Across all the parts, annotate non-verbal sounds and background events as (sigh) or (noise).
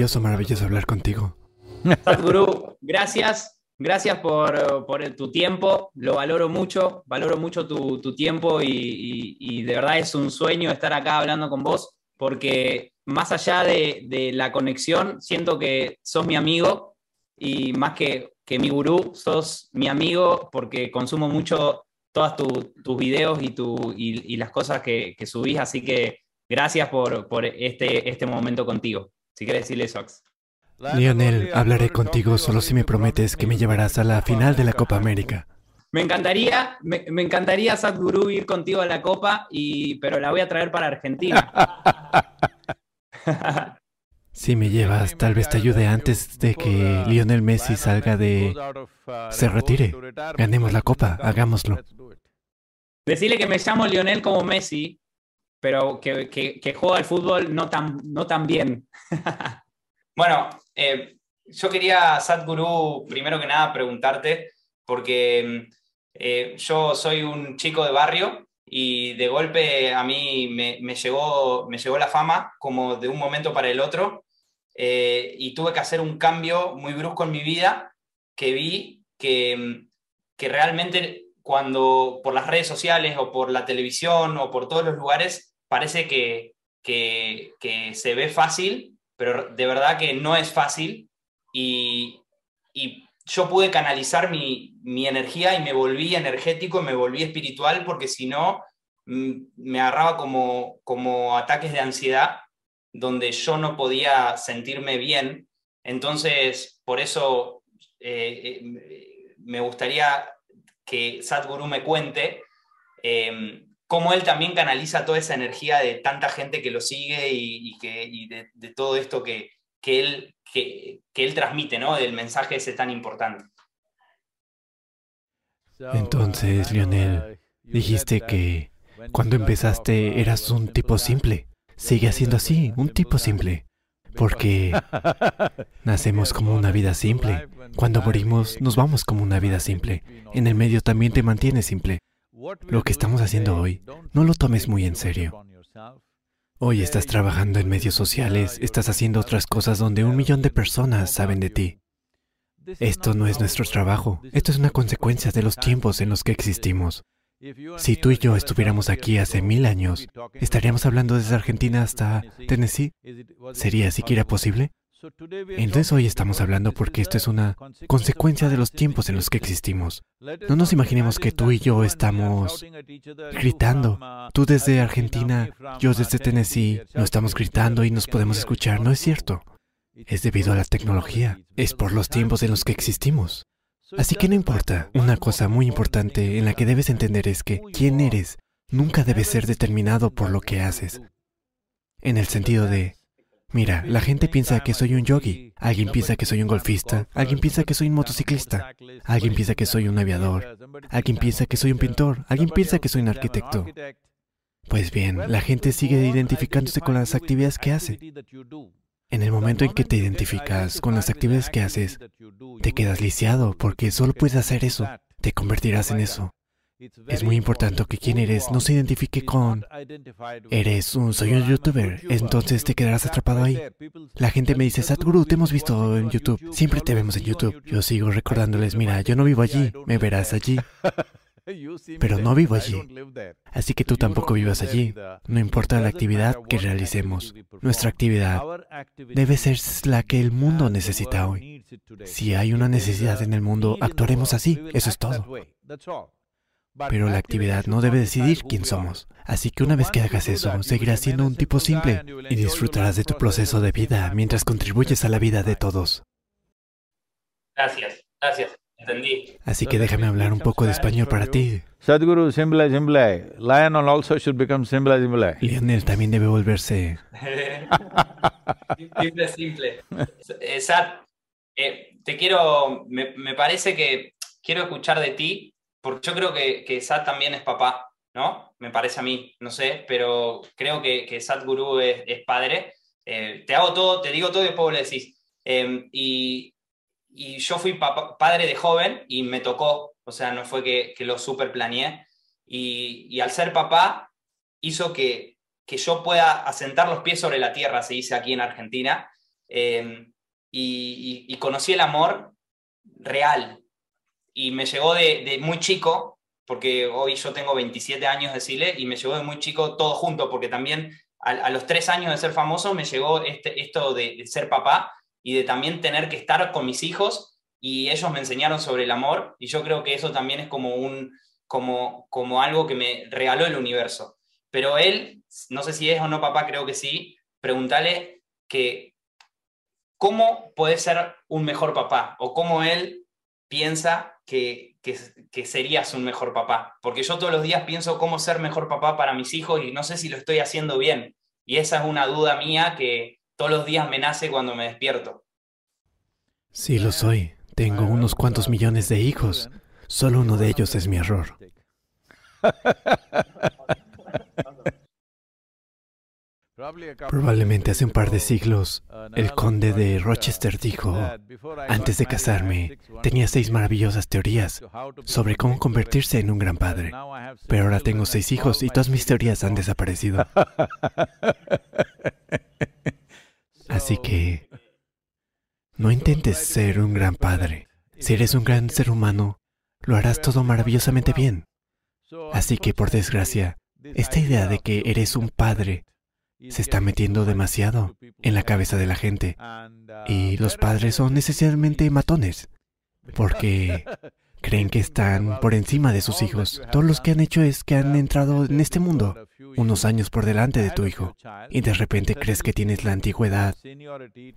Maravilloso, maravilloso hablar contigo. Sadhguru, gracias. Gracias por, tu tiempo, lo valoro mucho, valoro mucho tu, tiempo y, de verdad es un sueño estar acá hablando con vos, porque más allá de, la conexión, siento que sos mi amigo y más que, que mi gurú, sos mi amigo porque consumo mucho todos tus videos y, tu, y, las cosas que, que, subís, así que gracias por, por este, este momento contigo. Si quieres decirle eso, Lionel, hablaré contigo solo si me prometes que me llevarás a la final de la Copa América. Me encantaría, me, encantaría, Sadhguru, ir contigo a la Copa, y, pero la voy a traer para Argentina. (laughs) Si me llevas, tal vez te ayude antes de que Lionel Messi salga de... se retire. Ganemos la Copa, hagámoslo. Decirle que me llamo Lionel como Messi, pero que, que, juega al fútbol no tan, no tan bien. (laughs) bueno, eh, yo quería, Sadhguru, primero que nada preguntarte, porque eh, yo soy un chico de barrio y de golpe a mí me, llegó, me llegó la fama como de un momento para el otro eh, y tuve que hacer un cambio muy brusco en mi vida que vi que, que realmente cuando por las redes sociales o por la televisión o por todos los lugares parece que, que, se ve fácil pero de verdad que no es fácil y, yo pude canalizar mi, energía y me volví energético, me volví espiritual, porque si no, mm, me agarraba como, como ataques de ansiedad donde yo no podía sentirme bien. Entonces, por eso eh, eh, me gustaría que Sadhguru me cuente eh, cómo él también canaliza toda esa energía de tanta gente que lo sigue y, que, de, todo esto que, él, que, él transmite, ¿no? Del mensaje ese tan importante. Entonces, Lionel, dijiste que cuando empezaste eras un tipo simple. Sigue siendo así, un tipo simple. Porque nacemos como una vida simple. Cuando morimos, nos vamos como una vida simple. En el medio también te mantienes simple. Lo que estamos haciendo hoy, no lo tomes muy en serio. Hoy estás trabajando en medios sociales, estás haciendo otras cosas donde un millón de personas saben de ti. Esto no es nuestro trabajo, esto es una consecuencia de los tiempos en los que existimos. Si tú y yo estuviéramos aquí hace mil años, ¿estaríamos hablando desde Argentina hasta Tennessee? ¿Sería siquiera posible? Entonces hoy estamos hablando porque esto es una consecuencia de los tiempos en los que existimos. No nos imaginemos que tú y yo estamos gritando. Tú desde Argentina, yo desde Tennessee, no estamos gritando y nos podemos escuchar. No es cierto. Es debido a la tecnología. Es por los tiempos en los que existimos. Así que no importa. Una cosa muy importante en la que debes entender es que quién eres nunca debe ser determinado por lo que haces. En el sentido de, Mira, la gente piensa que soy un yogi, alguien piensa que soy un golfista, alguien piensa que soy un motociclista, alguien piensa que soy un aviador, alguien piensa que soy un pintor, alguien piensa que soy un arquitecto. Pues bien, la gente sigue identificándose con las actividades que hace. En el momento en que te identificas con las actividades que haces, te quedas lisiado porque solo puedes hacer eso, te convertirás en eso. Es muy importante que quien eres no se identifique con eres un soy un youtuber, entonces te quedarás atrapado ahí. La gente me dice, Sadhguru, te hemos visto en YouTube, siempre te vemos en YouTube. Yo sigo recordándoles, mira, yo no vivo allí, me verás allí. (laughs) Pero no vivo allí. Así que tú tampoco vivas allí. No importa la actividad que realicemos. Nuestra actividad debe ser la que el mundo necesita hoy. Si hay una necesidad en el mundo, actuaremos así. Eso es todo. Pero la actividad no debe decidir quién somos. Así que una vez que hagas eso, seguirás siendo un tipo simple y disfrutarás de tu proceso de vida mientras contribuyes a la vida de todos. Gracias, gracias. Entendí. Así que déjame hablar un poco de español para ti. Sadhguru, simple, simple. Lionel also should become simple, simple. Lionel también debe volverse. (laughs) simple, simple. Eh, Sad, eh, te quiero, me, me parece que quiero escuchar de ti porque yo creo que, que Sat también es papá, ¿no? Me parece a mí, no sé, pero creo que, que Sat Guru es, padre. Eh, te hago todo, te digo todo y después le decís. Em, y, y, yo fui padre de joven y me tocó, o sea, no fue que, que lo super planeé. Y, y, al ser papá hizo que, que yo pueda asentar los pies sobre la tierra, se dice aquí en Argentina, em, y, conocí el amor real. Y me llegó de, muy chico, porque hoy yo tengo 27 años de Chile, y me llegó de muy chico todo junto, porque también a, los tres años de ser famoso me llegó este, esto de, ser papá y de también tener que estar con mis hijos y ellos me enseñaron sobre el amor y yo creo que eso también es como, un, como, como algo que me regaló el universo. Pero él, no sé si es o no papá, creo que sí, pregúntale que cómo puede ser un mejor papá o cómo él piensa que, que, que, serías un mejor papá. Porque yo todos los días pienso cómo ser mejor papá para mis hijos y no sé si lo estoy haciendo bien. Y esa es una duda mía que todos los días me nace cuando me despierto. Sí, lo soy. Tengo unos cuantos millones de hijos. Solo uno de ellos es mi error. (laughs) Probablemente hace un par de siglos, el conde de Rochester dijo, antes de casarme, tenía seis maravillosas teorías sobre cómo convertirse en un gran padre, pero ahora tengo seis hijos y todas mis teorías han desaparecido. (laughs) Así que, no intentes ser un gran padre. Si eres un gran ser humano, lo harás todo maravillosamente bien. Así que, por desgracia, esta idea de que eres un padre se está metiendo demasiado en la cabeza de la gente. Y los padres son necesariamente matones, porque (laughs) creen que están por encima de sus hijos. Todos los que han hecho es que han entrado en este mundo unos años por delante de tu hijo y de repente crees que tienes la antigüedad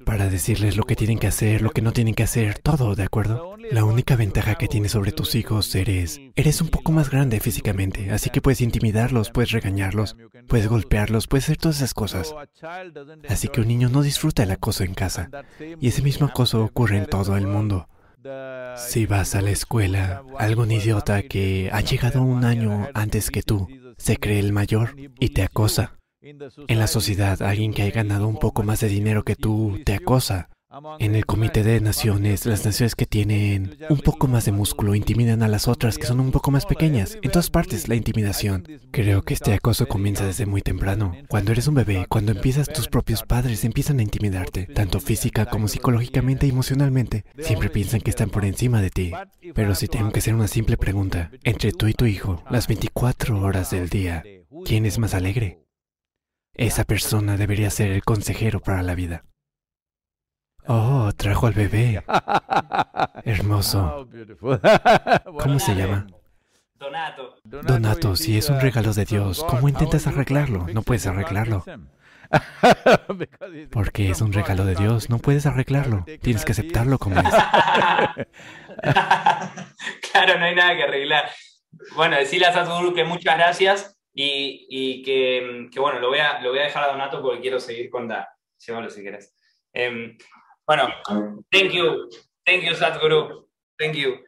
para decirles lo que tienen que hacer, lo que no tienen que hacer, todo, ¿de acuerdo? La única ventaja que tienes sobre tus hijos eres, eres un poco más grande físicamente, así que puedes intimidarlos, puedes regañarlos, puedes golpearlos, puedes hacer todas esas cosas. Así que un niño no disfruta el acoso en casa y ese mismo acoso ocurre en todo el mundo. Si vas a la escuela, algún idiota que ha llegado un año antes que tú se cree el mayor y te acosa. En la sociedad, alguien que haya ganado un poco más de dinero que tú te acosa. En el Comité de Naciones, las naciones que tienen un poco más de músculo intimidan a las otras que son un poco más pequeñas. En todas partes, la intimidación. Creo que este acoso comienza desde muy temprano. Cuando eres un bebé, cuando empiezas, tus propios padres empiezan a intimidarte, tanto física como psicológicamente y emocionalmente. Siempre piensan que están por encima de ti. Pero si tengo que hacer una simple pregunta, entre tú y tu hijo, las 24 horas del día, ¿quién es más alegre? Esa persona debería ser el consejero para la vida. Oh, trajo al bebé. (laughs) Hermoso. (laughs) ¿Cómo se llama? Donato. Donato, si es un regalo de Dios, ¿cómo intentas arreglarlo? No puedes arreglarlo. (laughs) Porque es un regalo de Dios, no puedes arreglarlo. Tienes que aceptarlo como es. claro, no hay nada que arreglar. Bueno, decirle a Sadhguru que muchas gracias y, que, bueno, lo voy, a, lo voy a dejar a Donato porque quiero seguir con Da. Llévalo si quieres. Em, bueno, thank you. Thank you, Sadhguru. Thank you.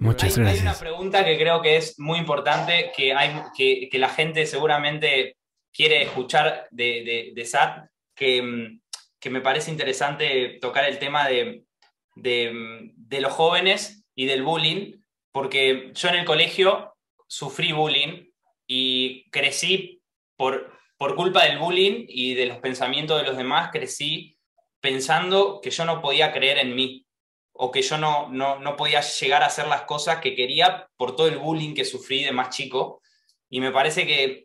Muchas gracias. Hay una pregunta que creo que es muy importante, que, hay, que, que la gente seguramente quiere escuchar de, de, de Sat, que, que, me parece interesante tocar el tema de, de, los jóvenes y del bullying, porque yo en el colegio sufrí bullying y crecí por, por culpa del bullying y de los pensamientos de los demás, crecí pensando que yo no podía creer en mí o que yo no, no, podía llegar a hacer las cosas que quería por todo el bullying que sufrí de más chico. Y me parece que,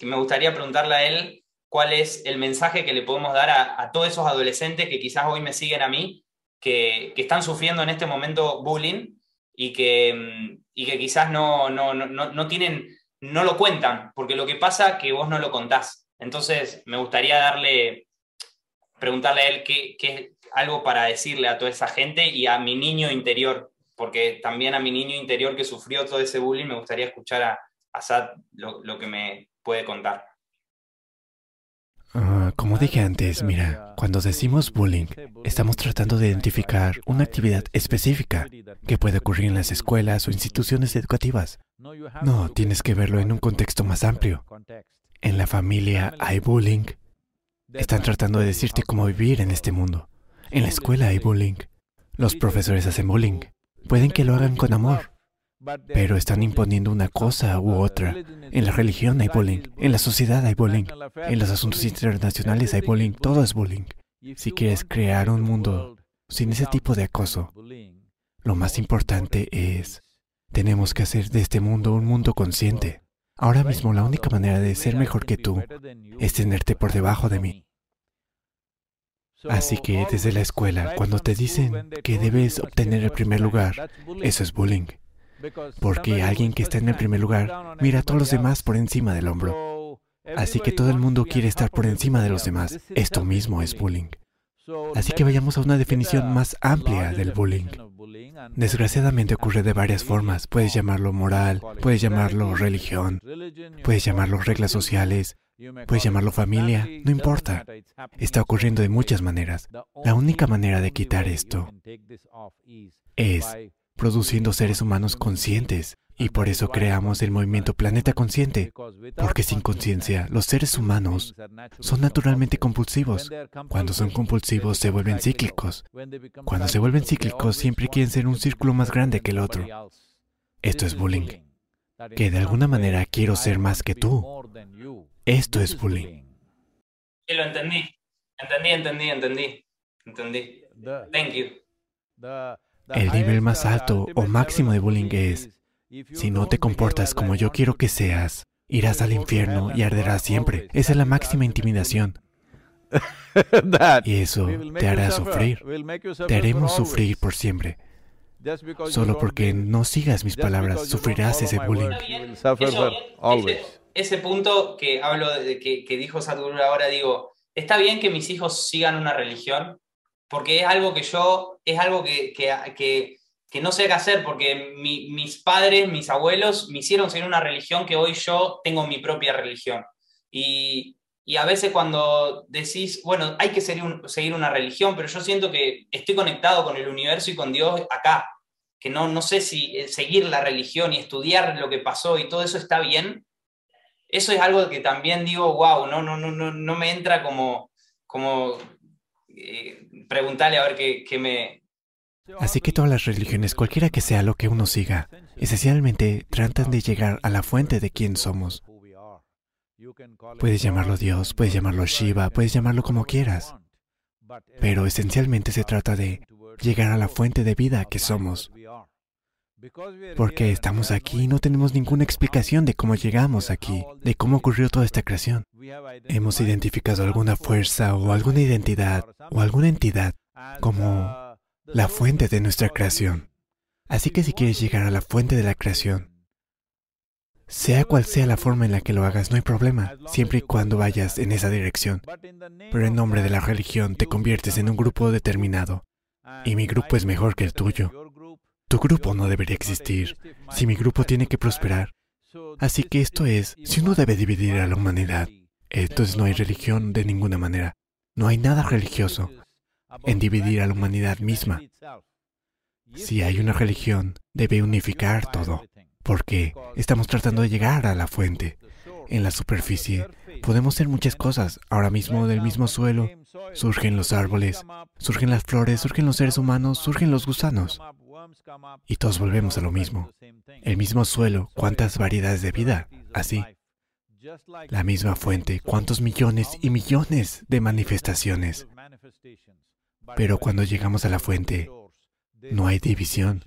me gustaría preguntarle a él cuál es el mensaje que le podemos dar a, todos esos adolescentes que quizás hoy me siguen a mí, que, están sufriendo en este momento bullying y que, y que quizás no, no, no, no, tienen, no lo cuentan, porque lo que pasa es que vos no lo contás. Entonces, me gustaría darle preguntarle a él qué, es algo para decirle a toda esa gente y a mi niño interior, porque también a mi niño interior que sufrió todo ese bullying me gustaría escuchar a, Sad lo, que me puede contar. Ah, como dije antes, mira, cuando decimos bullying, estamos tratando de identificar una actividad específica que puede ocurrir en las escuelas o instituciones educativas. No, tienes que verlo en un contexto más amplio. En la familia hay bullying, están tratando de decirte cómo vivir en este mundo. En la escuela hay bullying. Los profesores hacen bullying. Pueden que lo hagan con amor, pero están imponiendo una cosa u otra. En la religión hay bullying, en la sociedad hay bullying, en los asuntos internacionales hay bullying, todo es bullying. Si quieres crear un mundo sin ese tipo de acoso, lo más importante es, tenemos que hacer de este mundo un mundo consciente. Ahora mismo la única manera de ser mejor que tú es tenerte por debajo de mí. Así que desde la escuela, cuando te dicen que debes obtener el primer lugar, eso es bullying. Porque alguien que está en el primer lugar mira a todos los demás por encima del hombro. Así que todo el mundo quiere estar por encima de los demás. Esto mismo es bullying. Así que vayamos a una definición más amplia del bullying. Desgraciadamente ocurre de varias formas. Puedes llamarlo moral, puedes llamarlo religión, puedes llamarlo reglas sociales, puedes llamarlo familia, no importa. Está ocurriendo de muchas maneras. La única manera de quitar esto es produciendo seres humanos conscientes, y por eso creamos el movimiento Planeta Consciente, porque sin conciencia los seres humanos son naturalmente compulsivos. Cuando son compulsivos se vuelven cíclicos. Cuando se vuelven cíclicos siempre quieren ser un círculo más grande que el otro. Esto es bullying. Que de alguna manera quiero ser más que tú. Esto es bullying. Sí, lo entendí. Entendí, entendí, entendí. Entendí. Thank you. El nivel más alto o máximo de bullying es si no te comportas como yo quiero que seas, irás al infierno y arderás siempre. Esa es la máxima intimidación. (laughs) Y eso te hará sufrir. Te haremos sufrir por siempre. Solo porque no sigas mis palabras, sufrirás ese bullying. ese, punto que hablo de que, dijo Sadhguru ahora, digo, está bien que mis hijos sigan una religión, porque es algo que yo, es algo que, que que no sé qué hacer porque mis padres, mis abuelos me hicieron seguir una religión que hoy yo tengo mi propia religión. Y, a veces cuando decís, bueno, hay que seguir, seguir, una religión, pero yo siento que estoy conectado con el universo y con Dios acá, que no, no sé si eh, seguir la religión y estudiar lo que pasó y todo eso está bien. Eso es algo que también digo, wow, no, no, no, no, no me entra como, como eh, preguntarle a ver qué, qué me, Así que todas las religiones, cualquiera que sea lo que uno siga, esencialmente tratan de llegar a la fuente de quién somos. Puedes llamarlo Dios, puedes llamarlo Shiva, puedes llamarlo como quieras. Pero esencialmente se trata de llegar a la fuente de vida que somos. Porque estamos aquí y no tenemos ninguna explicación de cómo llegamos aquí, de cómo ocurrió toda esta creación. Hemos identificado alguna fuerza o alguna identidad o alguna entidad como la fuente de nuestra creación. Así que si quieres llegar a la fuente de la creación, sea cual sea la forma en la que lo hagas, no hay problema, siempre y cuando vayas en esa dirección. Pero en nombre de la religión te conviertes en un grupo determinado, y mi grupo es mejor que el tuyo. Tu grupo no debería existir, si mi grupo tiene que prosperar. Así que esto es, si uno debe dividir a la humanidad, entonces no hay religión de ninguna manera. No hay nada religioso en dividir a la humanidad misma. Si hay una religión, debe unificar todo, porque estamos tratando de llegar a la fuente. En la superficie podemos ser muchas cosas. Ahora mismo del mismo suelo surgen los árboles, surgen las flores, surgen los seres humanos, surgen los gusanos. Y todos volvemos a lo mismo. El mismo suelo, cuántas variedades de vida, así. La misma fuente, cuántos millones y millones de manifestaciones. Pero cuando llegamos a la fuente, no hay división.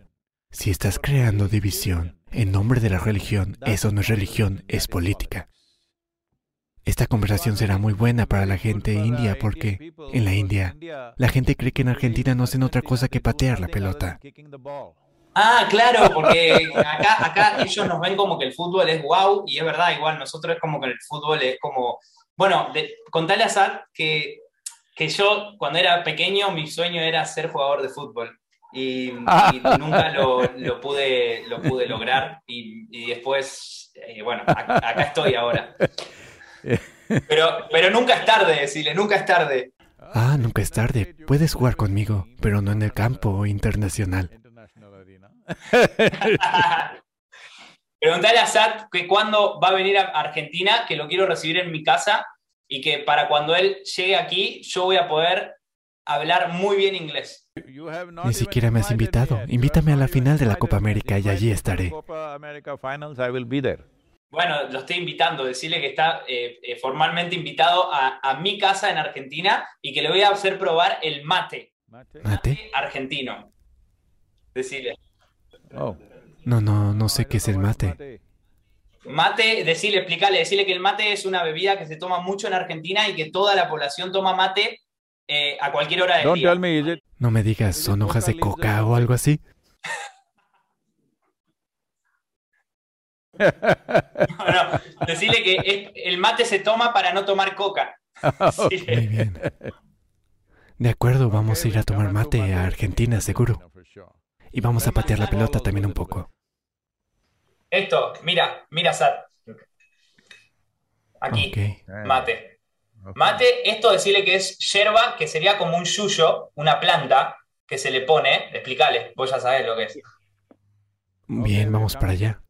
Si estás creando división en nombre de la religión, eso no es religión, es política. Esta conversación será muy buena para la gente india porque en la India la gente cree que en Argentina no hacen otra cosa que patear la pelota. Ah, claro, porque acá, ellos nos ven como que el fútbol es wow y es verdad, igual nosotros es como que el fútbol es como... Bueno, contale a Sad que que yo cuando era pequeño mi sueño era ser jugador de fútbol y, (laughs) nunca lo, pude, lo pude lograr y, después, eh, bueno, acá, estoy ahora. Pero, pero nunca es tarde, decirle, nunca es tarde. Ah, nunca es tarde. Puedes jugar conmigo, pero no en el campo internacional. (laughs) Preguntale a Sat que cuándo va a venir a Argentina, que lo quiero recibir en mi casa y que para cuando él llegue aquí yo voy a poder hablar muy bien inglés. Ni siquiera me has invitado. Invítame a la final de la Copa América y allí estaré. Bueno, lo estoy invitando, decirle que está eh, eh, formalmente invitado a, a, mi casa en Argentina y que le voy a hacer probar el mate. ¿Mate? argentino. Decirle. Oh. No, no, no sé qué es el mate. Mate, decirle, explicarle, decirle que el mate es una bebida que se toma mucho en Argentina y que toda la población toma mate eh, a cualquier hora del Don't día. me? No me digas, ¿son hojas de coca o algo así? No, no, decirle que es- el mate se toma para no tomar coca. (laughs) Muy bien. De acuerdo, vamos a ir a tomar mate a Argentina, seguro. Y vamos a patear la pelota también un poco. Esto, mira, mira, Sat. Aquí, Ok. mate. Mate, esto decirle que es yerba, que sería como un yuyo, una planta que se le pone. Explícale, vos ya sabés lo que es. Bien, (laughs) vamos para allá.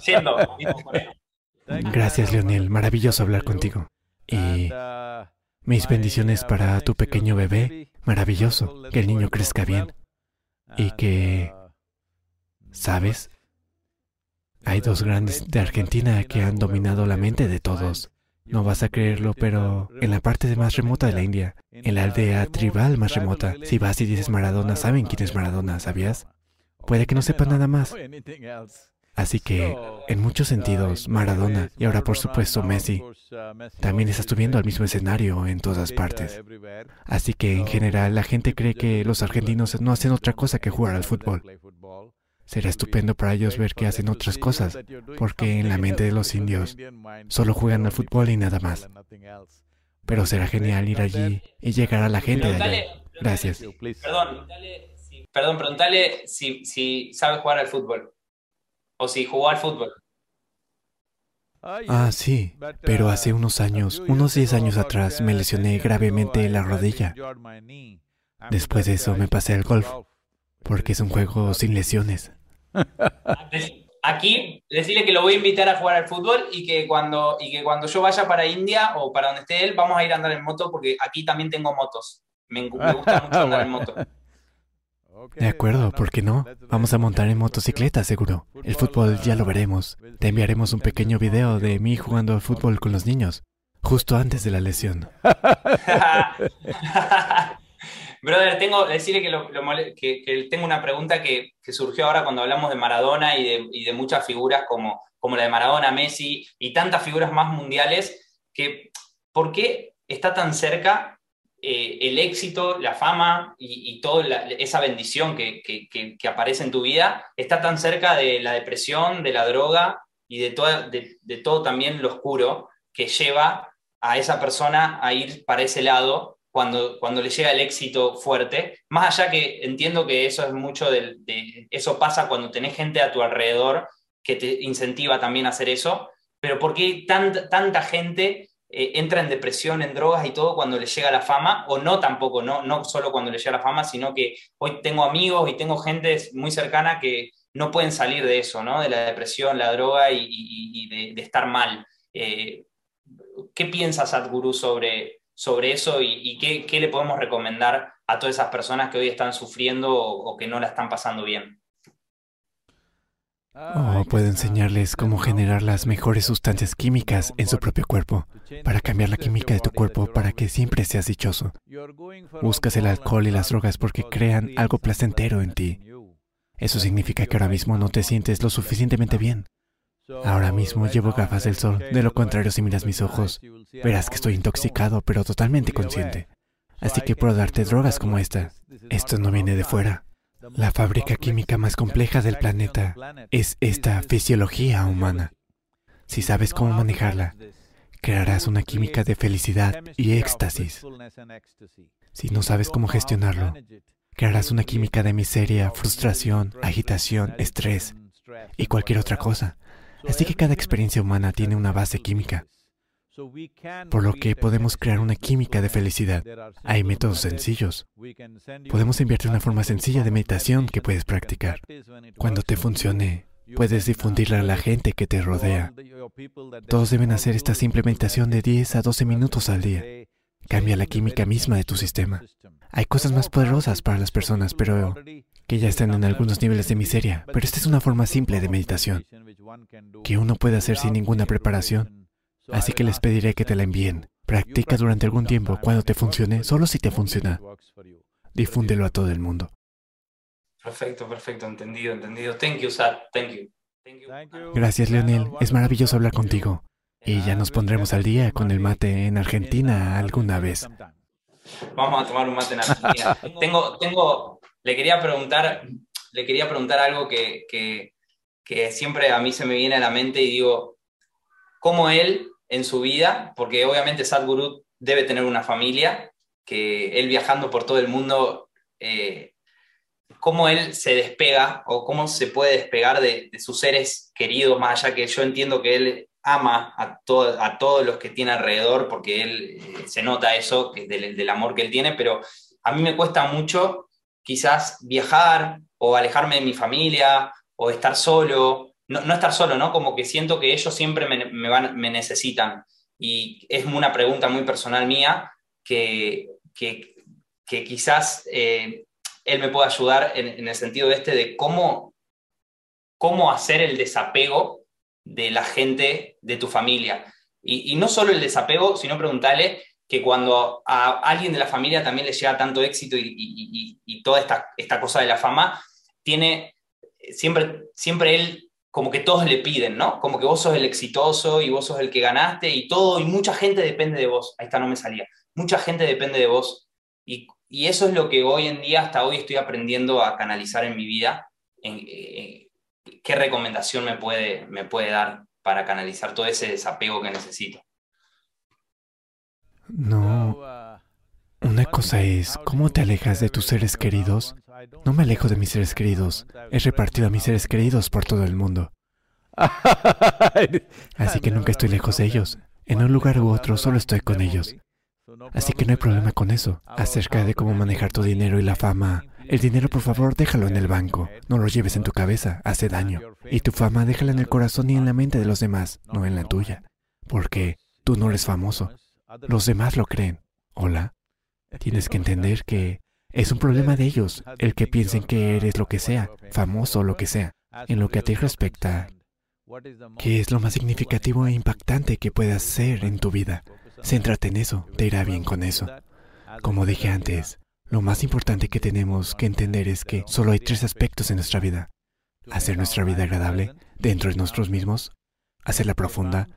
Siendo, mismo con él. Gracias, Leonel. Maravilloso hablar contigo. Y mis bendiciones para tu pequeño bebé. Maravilloso. Que el niño crezca bien. Y que, ¿sabes? Hay dos grandes de Argentina que han dominado la mente de todos. No vas a creerlo, pero en la parte más remota de la India, en la aldea tribal más remota, si vas y dices Maradona, saben quién es Maradona, ¿sabías? Puede que no sepan nada más. Así que, en muchos sentidos, Maradona y ahora por supuesto Messi también está subiendo al mismo escenario en todas partes. Así que en general la gente cree que los argentinos no hacen otra cosa que jugar al fútbol. Será estupendo para ellos ver que hacen otras cosas, porque en la mente de los indios solo juegan al fútbol y nada más. Pero será genial ir allí y llegar a la gente de allá. Preguntale, Gracias. perdón, perdón, preguntale si, si sabe jugar al fútbol. O si jugó al fútbol. Ah, sí, pero hace unos años, unos 10 años atrás, me lesioné gravemente la rodilla. Después de eso me pasé al golf, porque es un juego sin lesiones. (laughs) Aquí, decirle que lo voy a invitar a jugar al fútbol y que cuando, y que cuando yo vaya para India o para donde esté él, vamos a ir a andar en moto porque aquí también tengo motos. Me, me gusta mucho (laughs) andar en moto. De acuerdo, ¿por qué no? Vamos a montar en motocicleta, seguro. El fútbol ya lo veremos. Te enviaremos un pequeño video de mí jugando al fútbol con los niños, justo antes de la lesión. (laughs) Brother, tengo decirle que, lo- lo que- que tengo una pregunta que, que surgió ahora cuando hablamos de Maradona y de, y de muchas figuras como, como la de Maradona, Messi y tantas figuras más mundiales, que ¿por qué está tan cerca eh, el éxito, la fama y, y toda esa bendición que- que- que aparece en tu vida, está tan cerca de la depresión, de la droga y de, toda- de- de todo también lo oscuro que lleva a esa persona a ir para ese lado cuando, cuando le llega el éxito fuerte, más allá que entiendo que eso es mucho del, de, eso pasa cuando tenés gente a tu alrededor que te incentiva también a hacer eso, pero ¿por qué tanta, tanta gente eh, entra en depresión, en drogas y todo cuando le llega la fama? O no tampoco, no, no solo cuando le llega la fama, sino que hoy tengo amigos y tengo gente muy cercana que no pueden salir de eso, ¿no? De la depresión, la droga y, y- y de, de estar mal. Eh, ¿Qué piensas, Sadhguru, sobre, sobre eso y, y qué, qué le podemos recomendar a todas esas personas que hoy están sufriendo o, o que no la están pasando bien? O puedo enseñarles cómo generar las mejores sustancias químicas en su propio cuerpo, para cambiar la química de tu cuerpo para que siempre seas dichoso. Buscas el alcohol y las drogas porque crean algo placentero en ti. Eso significa que ahora mismo no te sientes lo suficientemente bien. Ahora mismo llevo gafas del sol, de lo contrario si miras mis ojos, verás que estoy intoxicado pero totalmente consciente. Así que puedo darte drogas como esta. Esto no viene de fuera. La fábrica química más compleja del planeta es esta fisiología humana. Si sabes cómo manejarla, crearás una química de felicidad y éxtasis. Si no sabes cómo gestionarlo, crearás una química de miseria, frustración, agitación, estrés y cualquier otra cosa. Así que cada experiencia humana tiene una base química, por lo que podemos crear una química de felicidad. Hay métodos sencillos. Podemos enviarte una forma sencilla de meditación que puedes practicar. Cuando te funcione, puedes difundirla a la gente que te rodea. Todos deben hacer esta simple meditación de 10 a 12 minutos al día. Cambia la química misma de tu sistema. Hay cosas más poderosas para las personas, pero que ya están en algunos niveles de miseria. Pero esta es una forma simple de meditación. Que uno puede hacer sin ninguna preparación. Así que les pediré que te la envíen. Practica durante algún tiempo. Cuando te funcione, solo si te funciona, difúndelo a todo el mundo. Perfecto, perfecto, entendido, entendido. Thank you, Sat. Thank you. Gracias, Leonel. Es maravilloso hablar contigo. Y ya nos pondremos al día con el mate en Argentina alguna vez. Vamos a tomar un mate en Argentina. (laughs) tengo, tengo, le quería preguntar, le quería preguntar algo que, que, que siempre a mí se me viene a la mente y digo, ¿cómo él en su vida, porque obviamente Sadhguru debe tener una familia, que él viajando por todo el mundo, eh, cómo él se despega o cómo se puede despegar de, sus seres queridos, más allá que yo entiendo que él ama a, a todos los que tiene alrededor, porque él eh, se nota eso que del amor que él tiene, pero a mí me cuesta mucho quizás viajar o alejarme de mi familia o estar solo no, estar solo, ¿no? Como que siento que ellos siempre me, van, me necesitan. Y es una pregunta muy personal mía que, que, quizás eh, él me pueda ayudar en, el sentido este de cómo, cómo hacer el desapego de la gente de tu familia. Y, no solo el desapego, sino preguntarle que cuando a alguien de la familia también le llega tanto éxito y, y toda esta, esta, cosa de la fama, tiene, siempre, siempre él como que todos le piden, ¿no? Como que vos sos el exitoso y vos sos el que ganaste y todo, y mucha gente depende de vos. Ahí está, no me salía. Mucha gente depende de vos. Y, eso es lo que hoy en día, hasta hoy, estoy aprendiendo a canalizar en mi vida. En, ¿Qué recomendación me puede, me puede dar para canalizar todo ese desapego que necesito? No. Una cosa es cómo te alejas de tus seres queridos no me alejo de mis seres queridos. He repartido a mis seres queridos por todo el mundo. (laughs) Así que nunca estoy lejos de ellos. En un lugar u otro solo estoy con ellos. Así que no hay problema con eso. Acerca de cómo manejar tu dinero y la fama. El dinero, por favor, déjalo en el banco. No lo lleves en tu cabeza, hace daño. Y tu fama, déjala en el corazón y en la mente de los demás, no en la tuya. Porque tú no eres famoso. Los demás lo creen. Hola. Tienes que entender que es un problema de ellos, el que piensen que eres lo que sea, famoso lo que sea. En lo que a ti respecta, ¿qué es lo más significativo e impactante que puedas ser en tu vida? Céntrate en eso, te irá bien con eso. Como dije antes, lo más importante que tenemos que entender es que solo hay tres aspectos en nuestra vida. Hacer nuestra vida agradable dentro de nosotros mismos, hacerla profunda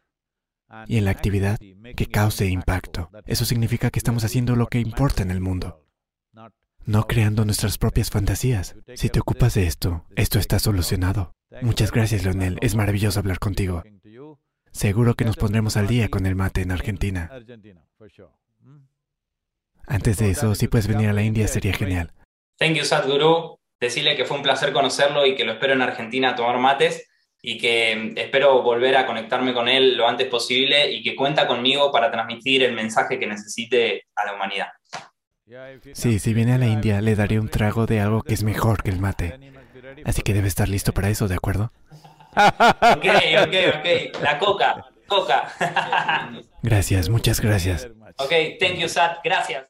y en la actividad que cause impacto. Eso significa que estamos haciendo lo que importa en el mundo no creando nuestras propias fantasías. Si te ocupas de esto, esto está solucionado. Muchas gracias, Leonel. Es maravilloso hablar contigo. Seguro que nos pondremos al día con el mate en Argentina. Antes de eso, si puedes venir a la India, sería genial. Thank you, Sadhguru. Decirle que fue un placer conocerlo y que lo espero en Argentina a tomar mates y que espero volver a conectarme con él lo antes posible y que cuenta conmigo para transmitir el mensaje que necesite a la humanidad. Sí, si viene a la India, le daré un trago de algo que es mejor que el mate. Así que debe estar listo para eso, ¿de acuerdo? Ok, ok, ok. La coca, coca. Gracias, muchas gracias. Ok, thank you, Sat. Gracias.